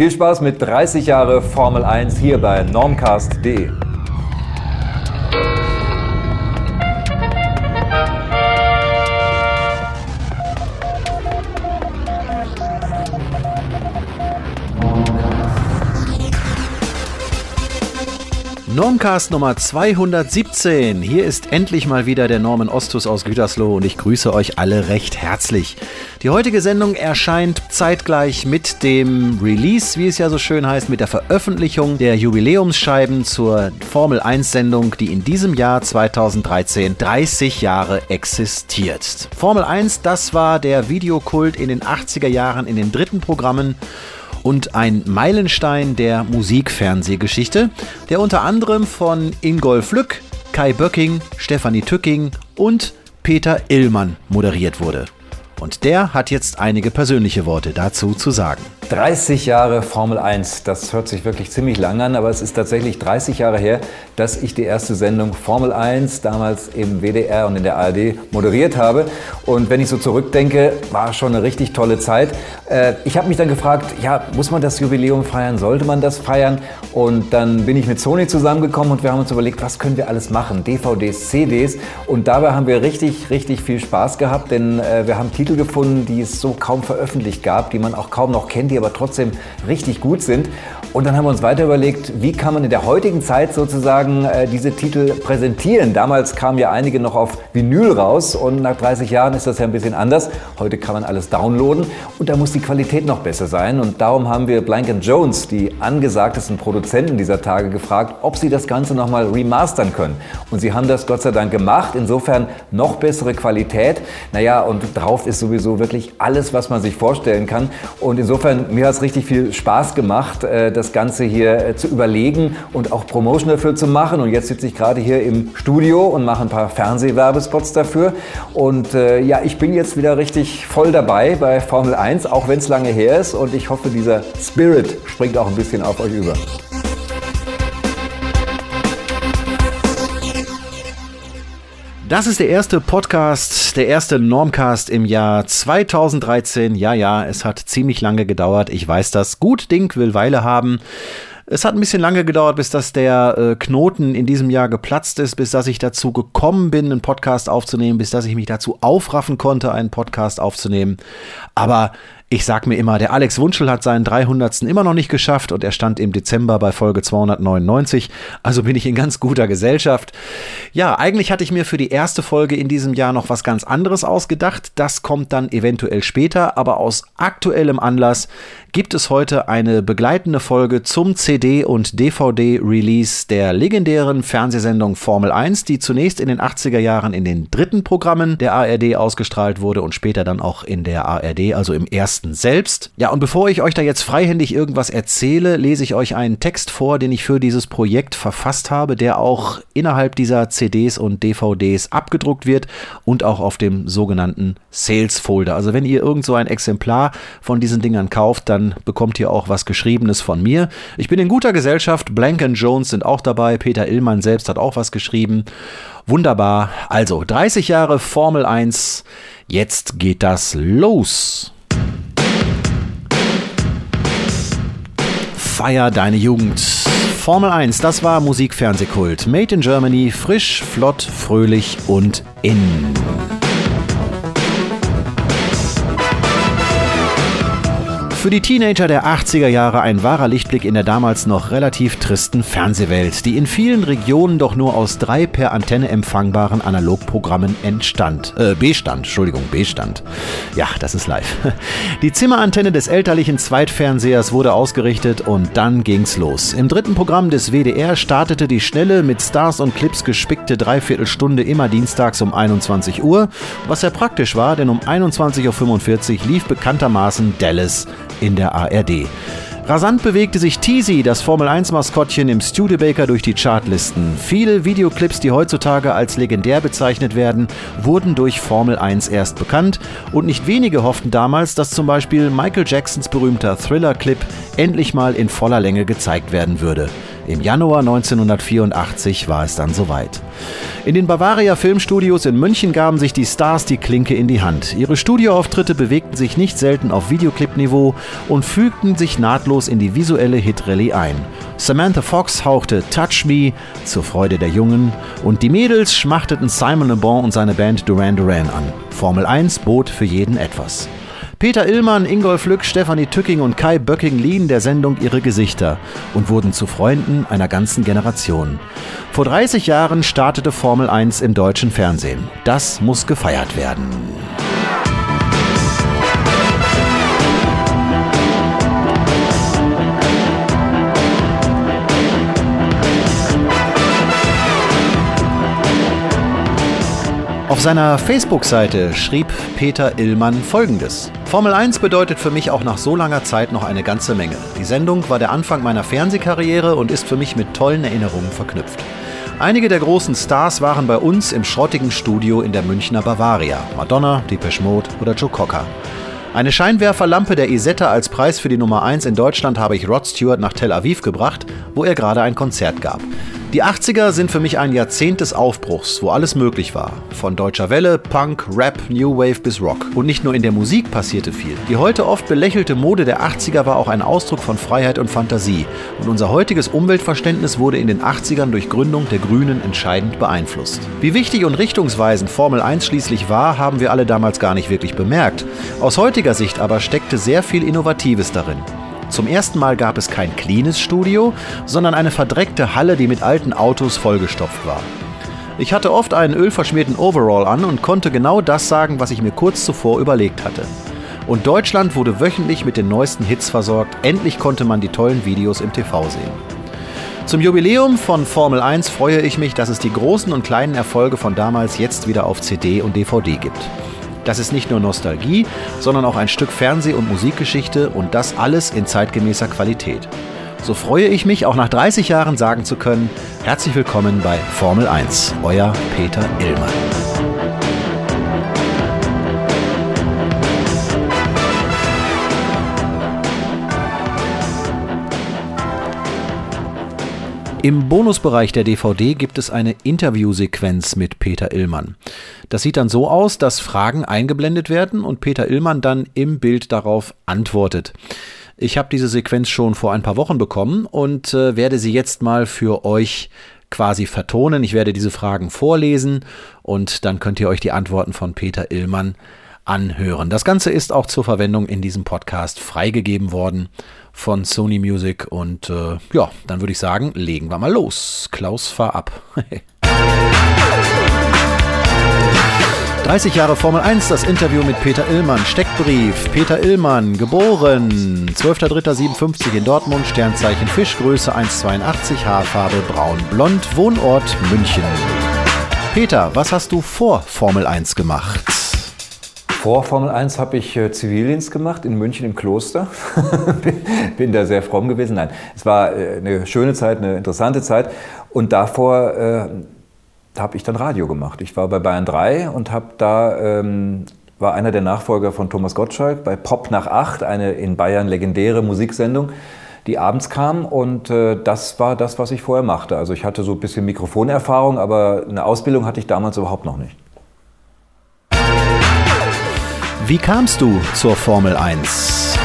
Viel Spaß mit 30 Jahre Formel 1 hier bei normcast.de. Normcast Nummer 217. Hier ist endlich mal wieder der Norman Ostus aus Gütersloh und ich grüße euch alle recht herzlich. Die heutige Sendung erscheint zeitgleich mit dem Release, wie es ja so schön heißt, mit der Veröffentlichung der Jubiläumsscheiben zur Formel 1 Sendung, die in diesem Jahr 2013 30 Jahre existiert. Formel 1, das war der Videokult in den 80er Jahren in den dritten Programmen und ein Meilenstein der Musikfernsehgeschichte, der unter anderem von Ingolf Lück, Kai Böcking, Stefanie Tücking und Peter Illmann moderiert wurde. Und der hat jetzt einige persönliche Worte dazu zu sagen. 30 Jahre Formel 1, das hört sich wirklich ziemlich lang an, aber es ist tatsächlich 30 Jahre her, dass ich die erste Sendung Formel 1 damals im WDR und in der ARD moderiert habe. Und wenn ich so zurückdenke, war schon eine richtig tolle Zeit. Äh, ich habe mich dann gefragt, ja, muss man das Jubiläum feiern? Sollte man das feiern? Und dann bin ich mit Sony zusammengekommen und wir haben uns überlegt, was können wir alles machen? DVDs, CDs. Und dabei haben wir richtig, richtig viel Spaß gehabt, denn äh, wir haben Titel gefunden, die es so kaum veröffentlicht gab, die man auch kaum noch kennt, die aber trotzdem richtig gut sind. Und dann haben wir uns weiter überlegt, wie kann man in der heutigen Zeit sozusagen äh, diese Titel präsentieren. Damals kamen ja einige noch auf Vinyl raus und nach 30 Jahren ist das ja ein bisschen anders. Heute kann man alles downloaden und da muss die Qualität noch besser sein. Und darum haben wir Blank Jones, die angesagtesten Produzenten dieser Tage, gefragt, ob sie das Ganze nochmal remastern können. Und sie haben das Gott sei Dank gemacht. Insofern noch bessere Qualität. Naja, und drauf ist sowieso wirklich alles, was man sich vorstellen kann. Und insofern, mir hat es richtig viel Spaß gemacht, äh, das Ganze hier äh, zu überlegen und auch Promotion dafür zu machen. Und jetzt sitze ich gerade hier im Studio und mache ein paar Fernsehwerbespots dafür. Und äh, ja, ich bin jetzt wieder richtig voll dabei bei Formel 1, auch wenn es lange her ist. Und ich hoffe, dieser Spirit springt auch ein bisschen auf euch über. Das ist der erste Podcast, der erste Normcast im Jahr 2013. Ja, ja, es hat ziemlich lange gedauert. Ich weiß das. Gut Ding will Weile haben. Es hat ein bisschen lange gedauert, bis dass der äh, Knoten in diesem Jahr geplatzt ist, bis dass ich dazu gekommen bin, einen Podcast aufzunehmen, bis dass ich mich dazu aufraffen konnte, einen Podcast aufzunehmen. Aber ich sag mir immer, der Alex Wunschel hat seinen 300. immer noch nicht geschafft und er stand im Dezember bei Folge 299. Also bin ich in ganz guter Gesellschaft. Ja, eigentlich hatte ich mir für die erste Folge in diesem Jahr noch was ganz anderes ausgedacht. Das kommt dann eventuell später, aber aus aktuellem Anlass gibt es heute eine begleitende Folge zum CD- und DVD-Release der legendären Fernsehsendung Formel 1, die zunächst in den 80er Jahren in den dritten Programmen der ARD ausgestrahlt wurde und später dann auch in der ARD, also im ersten Texten selbst. Ja, und bevor ich euch da jetzt freihändig irgendwas erzähle, lese ich euch einen Text vor, den ich für dieses Projekt verfasst habe, der auch innerhalb dieser CDs und DVDs abgedruckt wird und auch auf dem sogenannten Sales Folder. Also wenn ihr irgend so ein Exemplar von diesen Dingern kauft, dann bekommt ihr auch was Geschriebenes von mir. Ich bin in guter Gesellschaft, Blank Jones sind auch dabei, Peter Illmann selbst hat auch was geschrieben. Wunderbar. Also 30 Jahre Formel 1. Jetzt geht das los. Feier deine Jugend. Formel 1, das war Musikfernsehkult. Made in Germany, frisch, flott, fröhlich und in. Für die Teenager der 80er Jahre ein wahrer Lichtblick in der damals noch relativ tristen Fernsehwelt, die in vielen Regionen doch nur aus drei per Antenne empfangbaren Analogprogrammen entstand. Äh, bestand, Entschuldigung, bestand. Ja, das ist live. Die Zimmerantenne des elterlichen Zweitfernsehers wurde ausgerichtet und dann ging's los. Im dritten Programm des WDR startete die schnelle, mit Stars und Clips gespickte Dreiviertelstunde immer dienstags um 21 Uhr, was sehr praktisch war, denn um 21.45 Uhr lief bekanntermaßen Dallas in der ARD. Rasant bewegte sich Teasy, das Formel-1-Maskottchen, im Studebaker durch die Chartlisten. Viele Videoclips, die heutzutage als legendär bezeichnet werden, wurden durch Formel 1 erst bekannt und nicht wenige hofften damals, dass zum Beispiel Michael Jacksons berühmter Thriller-Clip endlich mal in voller Länge gezeigt werden würde. Im Januar 1984 war es dann soweit. In den Bavaria Filmstudios in München gaben sich die Stars die Klinke in die Hand. Ihre Studioauftritte bewegten sich nicht selten auf Videoclip-Niveau und fügten sich nahtlos in die visuelle Hitrallye ein. Samantha Fox hauchte Touch Me zur Freude der Jungen und die Mädels schmachteten Simon Le Bon und seine Band Duran Duran an. Formel 1 bot für jeden etwas. Peter Illmann, Ingolf Lück, Stefanie Tücking und Kai Böcking liehen der Sendung ihre Gesichter und wurden zu Freunden einer ganzen Generation. Vor 30 Jahren startete Formel 1 im deutschen Fernsehen. Das muss gefeiert werden. Auf seiner Facebook-Seite schrieb Peter Illmann folgendes. Formel 1 bedeutet für mich auch nach so langer Zeit noch eine ganze Menge. Die Sendung war der Anfang meiner Fernsehkarriere und ist für mich mit tollen Erinnerungen verknüpft. Einige der großen Stars waren bei uns im schrottigen Studio in der Münchner Bavaria. Madonna, Depeche Mode oder Joe Cocker. Eine Scheinwerferlampe der Isetta als Preis für die Nummer 1 in Deutschland habe ich Rod Stewart nach Tel Aviv gebracht, wo er gerade ein Konzert gab. Die 80er sind für mich ein Jahrzehnt des Aufbruchs, wo alles möglich war. Von deutscher Welle, Punk, Rap, New Wave bis Rock. Und nicht nur in der Musik passierte viel. Die heute oft belächelte Mode der 80er war auch ein Ausdruck von Freiheit und Fantasie. Und unser heutiges Umweltverständnis wurde in den 80ern durch Gründung der Grünen entscheidend beeinflusst. Wie wichtig und richtungsweisend Formel 1 schließlich war, haben wir alle damals gar nicht wirklich bemerkt. Aus heutiger Sicht aber steckte sehr viel Innovatives darin. Zum ersten Mal gab es kein cleanes Studio, sondern eine verdreckte Halle, die mit alten Autos vollgestopft war. Ich hatte oft einen ölverschmierten Overall an und konnte genau das sagen, was ich mir kurz zuvor überlegt hatte. Und Deutschland wurde wöchentlich mit den neuesten Hits versorgt. Endlich konnte man die tollen Videos im TV sehen. Zum Jubiläum von Formel 1 freue ich mich, dass es die großen und kleinen Erfolge von damals jetzt wieder auf CD und DVD gibt. Das ist nicht nur Nostalgie, sondern auch ein Stück Fernseh- und Musikgeschichte und das alles in zeitgemäßer Qualität. So freue ich mich, auch nach 30 Jahren sagen zu können, herzlich willkommen bei Formel 1, euer Peter Illmann. Im Bonusbereich der DVD gibt es eine Interviewsequenz mit Peter Illmann. Das sieht dann so aus, dass Fragen eingeblendet werden und Peter Illmann dann im Bild darauf antwortet. Ich habe diese Sequenz schon vor ein paar Wochen bekommen und äh, werde sie jetzt mal für euch quasi vertonen. Ich werde diese Fragen vorlesen und dann könnt ihr euch die Antworten von Peter Illmann anhören. Das Ganze ist auch zur Verwendung in diesem Podcast freigegeben worden von Sony Music. Und äh, ja, dann würde ich sagen, legen wir mal los. Klaus, fahr ab. 30 Jahre Formel 1, das Interview mit Peter Illmann, Steckbrief. Peter Illmann, geboren 12.03.57 in Dortmund, Sternzeichen Fisch, Größe 1,82, Haarfarbe braun-blond, Wohnort München. Peter, was hast du vor Formel 1 gemacht? Vor Formel 1 habe ich äh, Zivildienst gemacht in München im Kloster. bin, da sehr fromm gewesen. Nein, es war äh, eine schöne Zeit, eine interessante Zeit. Und davor äh, habe ich dann Radio gemacht. Ich war bei Bayern 3 und habe da ähm, war einer der Nachfolger von Thomas Gottschalk bei Pop nach 8, eine in Bayern legendäre Musiksendung, die abends kam. Und äh, das war das, was ich vorher machte. Also ich hatte so ein bisschen Mikrofonerfahrung, aber eine Ausbildung hatte ich damals überhaupt noch nicht. Wie kamst du zur Formel 1?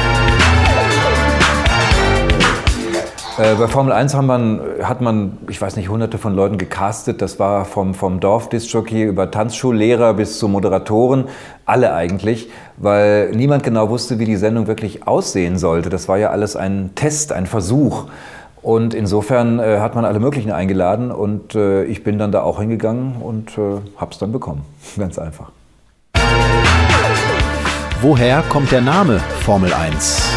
Äh, bei Formel 1 man, hat man, ich weiß nicht, hunderte von Leuten gecastet. Das war vom, vom Dorfdiskjockey über Tanzschullehrer bis zu Moderatoren, alle eigentlich, weil niemand genau wusste, wie die Sendung wirklich aussehen sollte. Das war ja alles ein Test, ein Versuch. Und insofern äh, hat man alle möglichen eingeladen und äh, ich bin dann da auch hingegangen und äh, hab's dann bekommen. Ganz einfach. Woher kommt der Name Formel 1?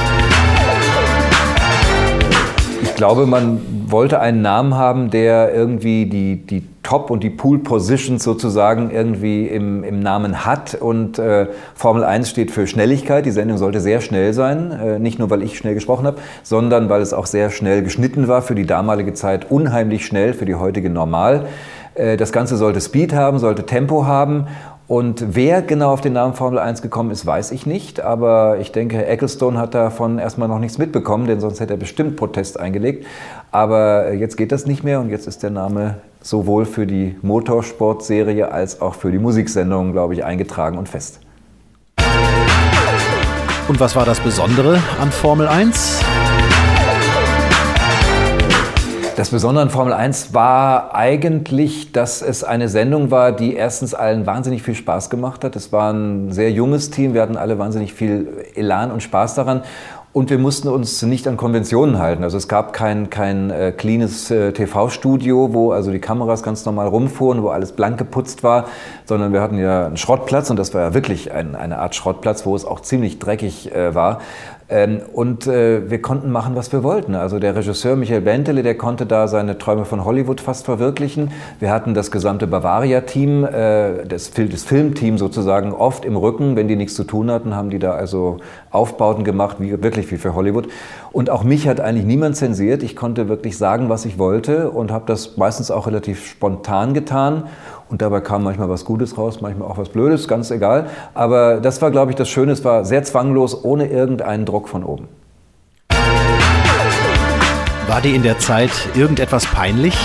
Ich glaube, man wollte einen Namen haben, der irgendwie die, die Top- und die Pool-Positions sozusagen irgendwie im, im Namen hat. Und äh, Formel 1 steht für Schnelligkeit. Die Sendung sollte sehr schnell sein. Äh, nicht nur, weil ich schnell gesprochen habe, sondern weil es auch sehr schnell geschnitten war. Für die damalige Zeit unheimlich schnell, für die heutige normal. Äh, das Ganze sollte Speed haben, sollte Tempo haben Und wer genau auf den Namen Formel 1 gekommen ist, weiß ich nicht. Aber ich denke, Herr Ecclestone hat davon erstmal noch nichts mitbekommen, denn sonst hätte er bestimmt Protest eingelegt. Aber jetzt geht das nicht mehr und jetzt ist der Name sowohl für die Motorsportserie als auch für die Musiksendung, glaube ich, eingetragen und fest. Und was war das Besondere an Formel 1? Das Besondere an Formel 1 war eigentlich, dass es eine Sendung war, die erstens allen wahnsinnig viel Spaß gemacht hat. Es war ein sehr junges Team, wir hatten alle wahnsinnig viel Elan und Spaß daran. Und wir mussten uns nicht an Konventionen halten. Also es gab kein, kein äh, cleanes äh, TV-Studio, wo also die Kameras ganz normal rumfuhren, wo alles blank geputzt war, sondern wir hatten ja einen Schrottplatz und das war ja wirklich ein, eine Art Schrottplatz, wo es auch ziemlich dreckig äh, war. Ähm, und äh, wir konnten machen, was wir wollten. Also der Regisseur Michael Bentele, der konnte da seine Träume von Hollywood fast verwirklichen. Wir hatten das gesamte Bavaria-Team, äh, das, Filmteam sozusagen oft im Rücken. Wenn die nichts zu tun hatten, haben die da also Aufbauten gemacht, wie, wirklich wie für Hollywood. Und auch mich hat eigentlich niemand zensiert. Ich konnte wirklich sagen, was ich wollte und habe das meistens auch relativ spontan getan. Und dabei kam manchmal was Gutes raus, manchmal auch was Blödes, ganz egal. Aber das war, glaube ich, das Schöne. Es war sehr zwanglos, ohne irgendeinen Druck von oben. War dir in der Zeit irgendetwas peinlich?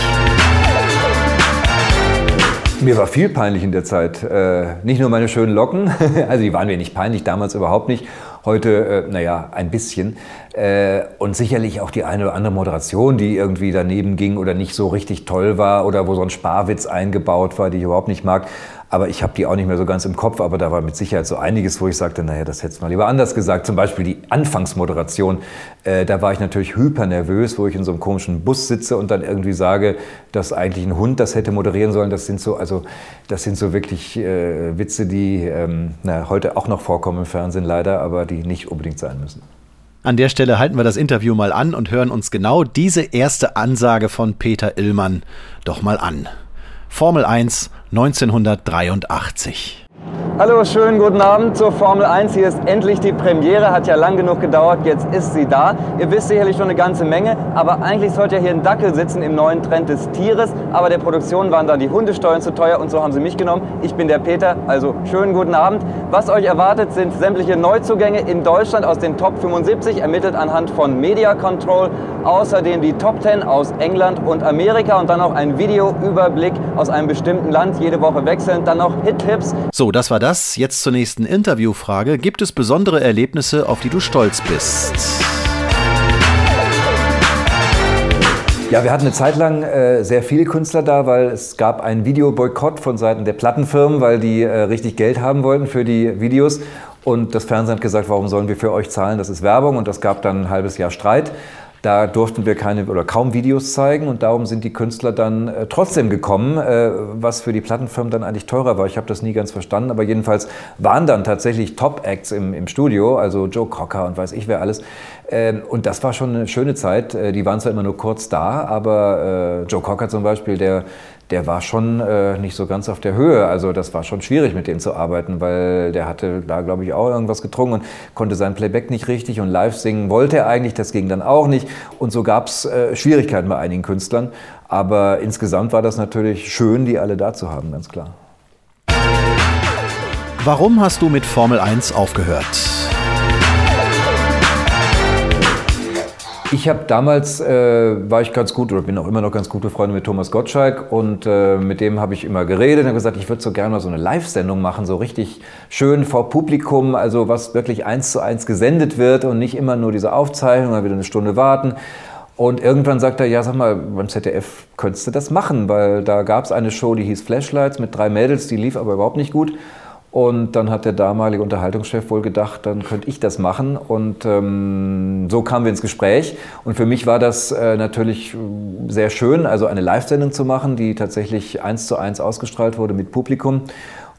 Mir war viel peinlich in der Zeit. Äh, nicht nur meine schönen Locken, also die waren mir nicht peinlich, damals überhaupt nicht. Heute, äh, naja, ein bisschen. Äh, und sicherlich auch die eine oder andere Moderation, die irgendwie daneben ging oder nicht so richtig toll war oder wo so ein Sparwitz eingebaut war, die ich überhaupt nicht mag. Aber ich habe die auch nicht mehr so ganz im Kopf. Aber da war mit Sicherheit so einiges, wo ich sagte, naja, das hätte mal lieber anders gesagt. Zum Beispiel die Anfangsmoderation. Äh, da war ich natürlich hyper nervös, wo ich in so einem komischen Bus sitze und dann irgendwie sage, dass eigentlich ein Hund das hätte moderieren sollen. Das sind so, also, das sind so wirklich äh, Witze, die ähm, na, heute auch noch vorkommen im Fernsehen leider, aber die nicht unbedingt sein müssen. An der Stelle halten wir das Interview mal an und hören uns genau diese erste Ansage von Peter Illmann doch mal an. Formel 1 1983. Hallo, schönen guten Abend zur Formel 1. Hier ist endlich die Premiere, hat ja lang genug gedauert, jetzt ist sie da. Ihr wisst sicherlich schon eine ganze Menge, aber eigentlich sollte ja hier ein Dackel sitzen im neuen Trend des Tieres, aber der Produktion waren dann die Hundesteuern zu teuer und so haben sie mich genommen. Ich bin der Peter, also schönen guten Abend. Was euch erwartet, sind sämtliche Neuzugänge in Deutschland aus den Top 75, ermittelt anhand von Media Control, außerdem die Top 10 aus England und Amerika und dann auch ein Videoüberblick aus einem bestimmten Land, jede Woche wechselnd, dann noch Hit-Tipps. So, das war das. Jetzt zur nächsten Interviewfrage. Gibt es besondere Erlebnisse, auf die du stolz bist? Ja, wir hatten eine Zeit lang äh, sehr viele Künstler da, weil es gab einen Videoboykott von Seiten der Plattenfirmen, weil die äh, richtig Geld haben wollten für die Videos. Und das Fernsehen hat gesagt, warum sollen wir für euch zahlen? Das ist Werbung. Und das gab dann ein halbes Jahr Streit. Da durften wir keine oder kaum Videos zeigen und darum sind die Künstler dann äh, trotzdem gekommen, äh, was für die Plattenfirmen dann eigentlich teurer war. Ich habe das nie ganz verstanden, aber jedenfalls waren dann tatsächlich Top-Acts im, im Studio, also Joe Cocker und weiß ich wer alles. Ähm, und das war schon eine schöne Zeit. Äh, die waren zwar immer nur kurz da, aber äh, Joe Cocker zum Beispiel, der der war schon äh, nicht so ganz auf der Höhe. Also das war schon schwierig, mit dem zu arbeiten, weil der hatte da, glaube ich, auch irgendwas getrunken und konnte sein Playback nicht richtig und live singen wollte er eigentlich, das ging dann auch nicht. Und so gab es äh, Schwierigkeiten bei einigen Künstlern. Aber insgesamt war das natürlich schön, die alle da zu haben, ganz klar. Warum hast du mit Formel 1 aufgehört? Ich habe damals, äh, war ich ganz gut oder bin auch immer noch ganz gute Freunde mit Thomas Gottschalk und äh, mit dem habe ich immer geredet und gesagt, ich würde so gerne mal so eine Live-Sendung machen, so richtig schön vor Publikum, also was wirklich eins zu eins gesendet wird und nicht immer nur diese Aufzeichnung, mal wieder eine Stunde warten. Und irgendwann sagt er, ja, sag mal, beim ZDF könntest du das machen, weil da gab es eine Show, die hieß Flashlights mit drei Mädels, die lief aber überhaupt nicht gut. Und dann hat der damalige Unterhaltungschef wohl gedacht, dann könnte ich das machen. Und ähm, so kamen wir ins Gespräch. Und für mich war das äh, natürlich sehr schön, also eine Live-Sendung zu machen, die tatsächlich eins zu eins ausgestrahlt wurde mit Publikum.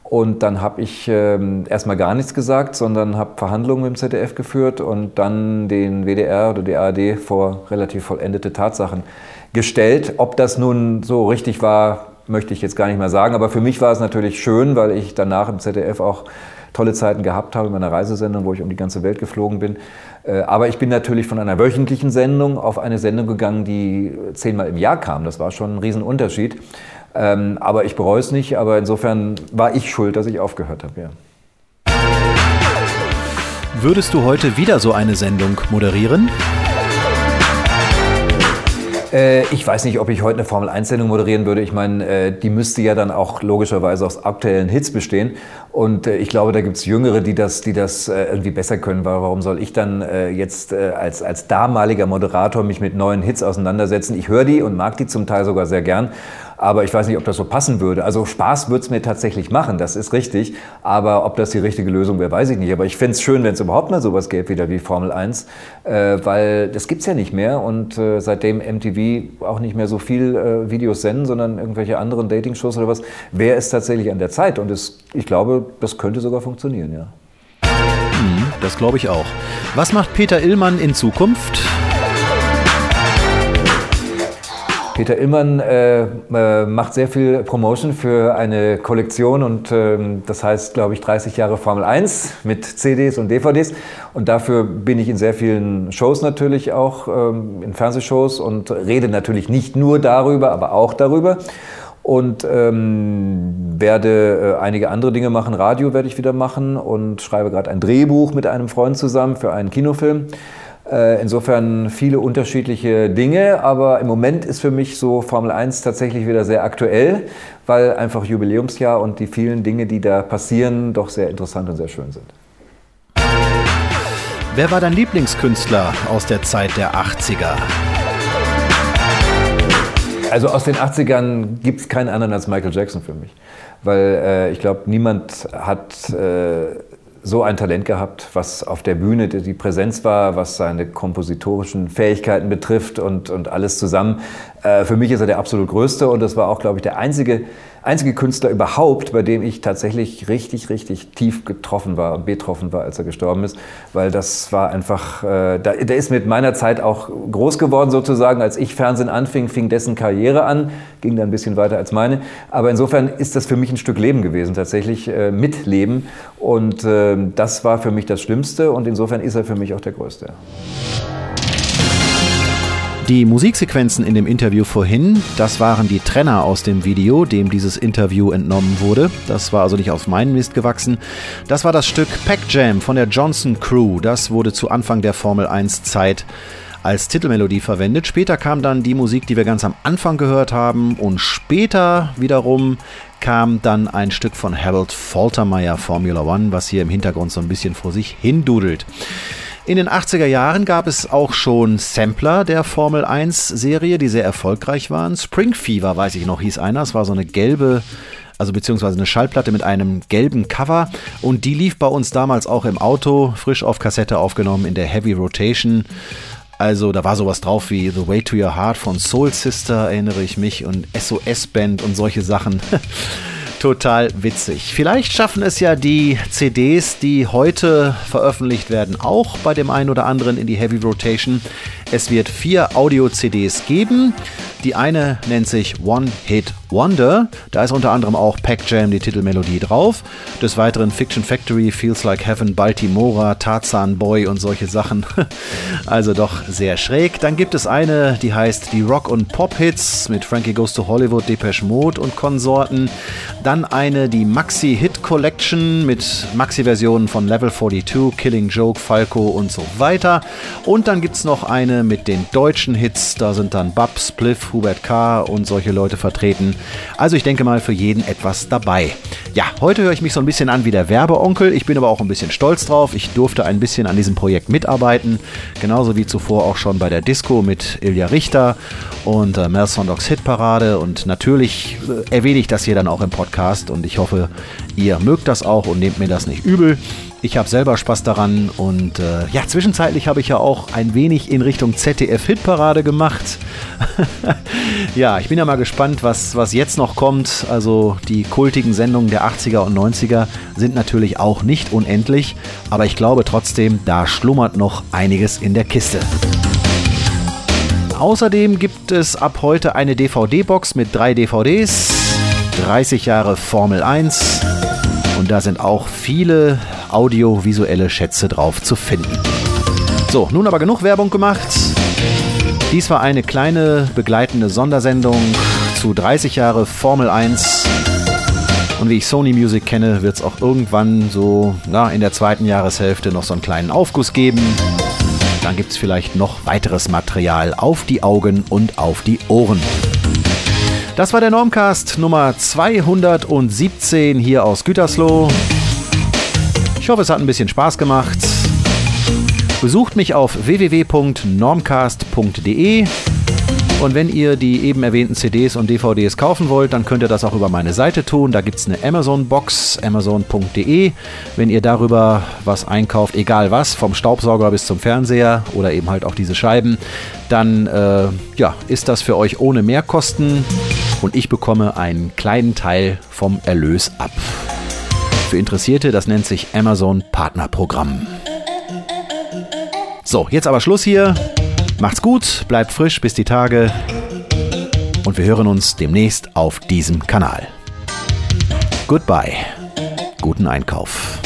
Und dann habe ich ähm, erstmal gar nichts gesagt, sondern habe Verhandlungen mit dem ZDF geführt und dann den WDR oder die ARD vor relativ vollendete Tatsachen gestellt. Ob das nun so richtig war, möchte ich jetzt gar nicht mehr sagen. Aber für mich war es natürlich schön, weil ich danach im ZDF auch tolle Zeiten gehabt habe in meiner Reisesendung, wo ich um die ganze Welt geflogen bin. Äh, aber ich bin natürlich von einer wöchentlichen Sendung auf eine Sendung gegangen, die zehnmal im Jahr kam. Das war schon ein Riesenunterschied. Ähm, aber ich bereue es nicht, aber insofern war ich schuld, dass ich aufgehört habe, ja. Würdest du heute wieder so eine Sendung moderieren? Äh, ich weiß nicht, ob ich heute eine Formel-1-Sendung moderieren würde. Ich meine, äh, die müsste ja dann auch logischerweise aus aktuellen Hits bestehen. Und äh, ich glaube, da gibt es Jüngere, die das, die das irgendwie besser können. Warum soll ich dann jetzt als, als damaliger Moderator mich mit neuen Hits auseinandersetzen? Ich höre die und mag die zum Teil sogar sehr gern. Aber ich weiß nicht, ob das so passen würde. Also Spaß würde es mir tatsächlich machen, das ist richtig. Aber ob das die richtige Lösung wäre, weiß ich nicht. Aber ich fände es schön, wenn es überhaupt mal sowas gäbe, wieder wie Formel 1. Äh, weil das gibt es ja nicht mehr. Und äh, seitdem MTV auch nicht mehr so viel äh, Videos senden, sondern irgendwelche anderen Dating-Shows oder was, wäre es tatsächlich an der Zeit. Und es, ich glaube, das könnte sogar funktionieren, ja. Hm, das glaube ich auch. Was macht Peter Illmann in Zukunft? Peter Illmann äh, äh, macht sehr viel Promotion für eine Kollektion und äh, das heißt, glaube ich, 30 Jahre Formel 1 mit CDs und DVDs. Und dafür bin ich in sehr vielen Shows natürlich auch, ähm, in Fernsehshows und rede natürlich nicht nur darüber, aber auch darüber. Und ähm, werde äh, einige andere Dinge machen. Radio werde ich wieder machen und schreibe gerade ein Drehbuch mit einem Freund zusammen für einen Kinofilm. Äh, insofern viele unterschiedliche Dinge, aber im Moment ist für mich so Formel 1 tatsächlich wieder sehr aktuell, weil einfach Jubiläumsjahr und die vielen Dinge, die da passieren, doch sehr interessant und sehr schön sind. Wer war dein Lieblingskünstler aus der Zeit der 80er? Also aus den 80ern gibt es keinen anderen als Michael Jackson für mich. Weil äh, ich glaube, niemand hat äh, so ein Talent gehabt, was auf der Bühne die Präsenz war, was seine kompositorischen Fähigkeiten betrifft und, und alles zusammen. Äh, für mich ist er der absolut größte und das war auch, glaube ich, der einzige einzige Künstler überhaupt, bei dem ich tatsächlich richtig, richtig tief getroffen war und betroffen war, als er gestorben ist, weil das war einfach, äh, da, der ist mit meiner Zeit auch groß geworden sozusagen. Als ich Fernsehen anfing, fing dessen Karriere an, ging dann ein bisschen weiter als meine. Aber insofern ist das für mich ein Stück Leben gewesen, tatsächlich äh, Mitleben. Und äh, das war für mich das Schlimmste und insofern ist er für mich auch der Größte. Die Musiksequenzen in dem Interview vorhin, das waren die Trenner aus dem Video, dem dieses Interview entnommen wurde. Das war also nicht aus meinem Mist gewachsen. Das war das Stück Pack Jam von der Johnson Crew. Das wurde zu Anfang der Formel 1 Zeit als Titelmelodie verwendet. Später kam dann die Musik, die wir ganz am Anfang gehört haben. Und später wiederum kam dann ein Stück von Harold Faltermeyer Formula One, was hier im Hintergrund so ein bisschen vor sich hindudelt. In den 80er Jahren gab es auch schon Sampler der Formel 1 Serie, die sehr erfolgreich waren. Spring Fever, weiß ich noch, hieß einer. Es war so eine gelbe also beziehungsweise eine Schallplatte mit einem gelben Cover und die lief bei uns damals auch im Auto, frisch auf Kassette aufgenommen in der Heavy Rotation. Also da war sowas drauf wie The Way to Your Heart von Soul Sister, erinnere ich mich, und SOS Band und solche Sachen. total witzig. Vielleicht schaffen es ja die CDs, die heute veröffentlicht werden, auch bei dem einen oder anderen in die Heavy Rotation. Es wird vier Audio-CDs geben. Die eine nennt sich One Hit Wonder. Da ist unter anderem auch Pack Jam die Titelmelodie drauf. Des Weiteren Fiction Factory, Feels Like Heaven, Baltimora, Tarzan Boy und solche Sachen. also doch sehr schräg. Dann gibt es eine, die heißt die Rock- und Pop-Hits mit Frankie Goes to Hollywood, Depeche Mode und Konsorten. Dann eine, die Maxi Hit Collection mit Maxi-Versionen von Level 42, Killing Joke, Falco und so weiter. Und dann gibt es noch eine mit den deutschen Hits. Da sind dann Bub, Spliff, Hubert K. und solche Leute vertreten. Also ich denke mal für jeden etwas dabei. Ja, heute höre ich mich so ein bisschen an wie der Werbeonkel. Ich bin aber auch ein bisschen stolz drauf. Ich durfte ein bisschen an diesem Projekt mitarbeiten. Genauso wie zuvor auch schon bei der Disco mit Ilja Richter und äh, Mel Sondogs Hitparade. Und natürlich äh, erwähne ich das hier dann auch im Podcast. Und ich hoffe, ihr mögt das auch und nehmt mir das nicht übel. Ich habe selber Spaß daran und äh, ja, zwischenzeitlich habe ich ja auch ein wenig in Richtung ZDF-Hitparade gemacht. ja, ich bin ja mal gespannt, was, was jetzt noch kommt. Also die kultigen Sendungen der 80er und 90er sind natürlich auch nicht unendlich, aber ich glaube trotzdem, da schlummert noch einiges in der Kiste. Außerdem gibt es ab heute eine DVD-Box mit drei DVDs, 30 Jahre Formel 1 und da sind auch viele audiovisuelle Schätze drauf zu finden. So, nun aber genug Werbung gemacht. Dies war eine kleine begleitende Sondersendung dazu 30 Jahre Formel 1. Und wie ich Sony Music kenne, wird es auch irgendwann so na, in der zweiten Jahreshälfte noch so einen kleinen Aufguss geben. Dann gibt es vielleicht noch weiteres Material auf die Augen und auf die Ohren. Das war der Normcast Nummer 217 hier aus Gütersloh. Ich hoffe, es hat ein bisschen Spaß gemacht. Besucht mich auf www.normcast.de und wenn ihr die eben erwähnten CDs und DVDs kaufen wollt, dann könnt ihr das auch über meine Seite tun. Da gibt es eine Amazon-Box, amazon.de. Wenn ihr darüber was einkauft, egal was, vom Staubsauger bis zum Fernseher oder eben halt auch diese Scheiben, dann äh, ja, ist das für euch ohne Mehrkosten und ich bekomme einen kleinen Teil vom Erlös ab. Für Interessierte, das nennt sich Amazon Partnerprogramm. So, jetzt aber Schluss hier. Macht's gut, bleibt frisch bis die Tage und wir hören uns demnächst auf diesem Kanal. Goodbye. Guten Einkauf.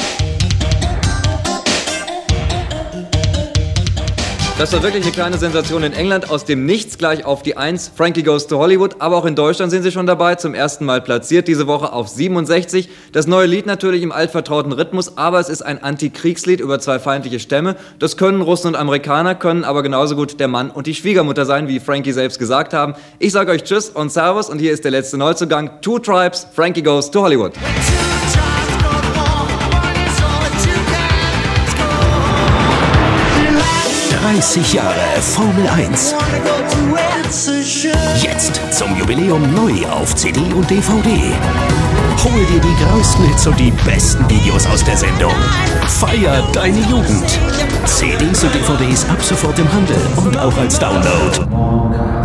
Das war wirklich eine kleine Sensation in England. Aus dem Nichts gleich auf die 1. Frankie Goes to Hollywood. Aber auch in Deutschland sind sie schon dabei. Zum ersten Mal platziert diese Woche auf 67. Das neue Lied natürlich im altvertrauten Rhythmus. Aber es ist ein Antikriegslied über zwei feindliche Stämme. Das können Russen und Amerikaner, können aber genauso gut der Mann und die Schwiegermutter sein, wie Frankie selbst gesagt haben. Ich sage euch Tschüss und Servus. Und hier ist der letzte Neuzugang. Two Tribes. Frankie Goes to Hollywood. 30 Jahre Formel 1. Jetzt zum Jubiläum neu auf CD und DVD. Hol dir die größten Hits und die besten Videos aus der Sendung. Feier deine Jugend. CDs und DVDs ab sofort im Handel und auch als Download.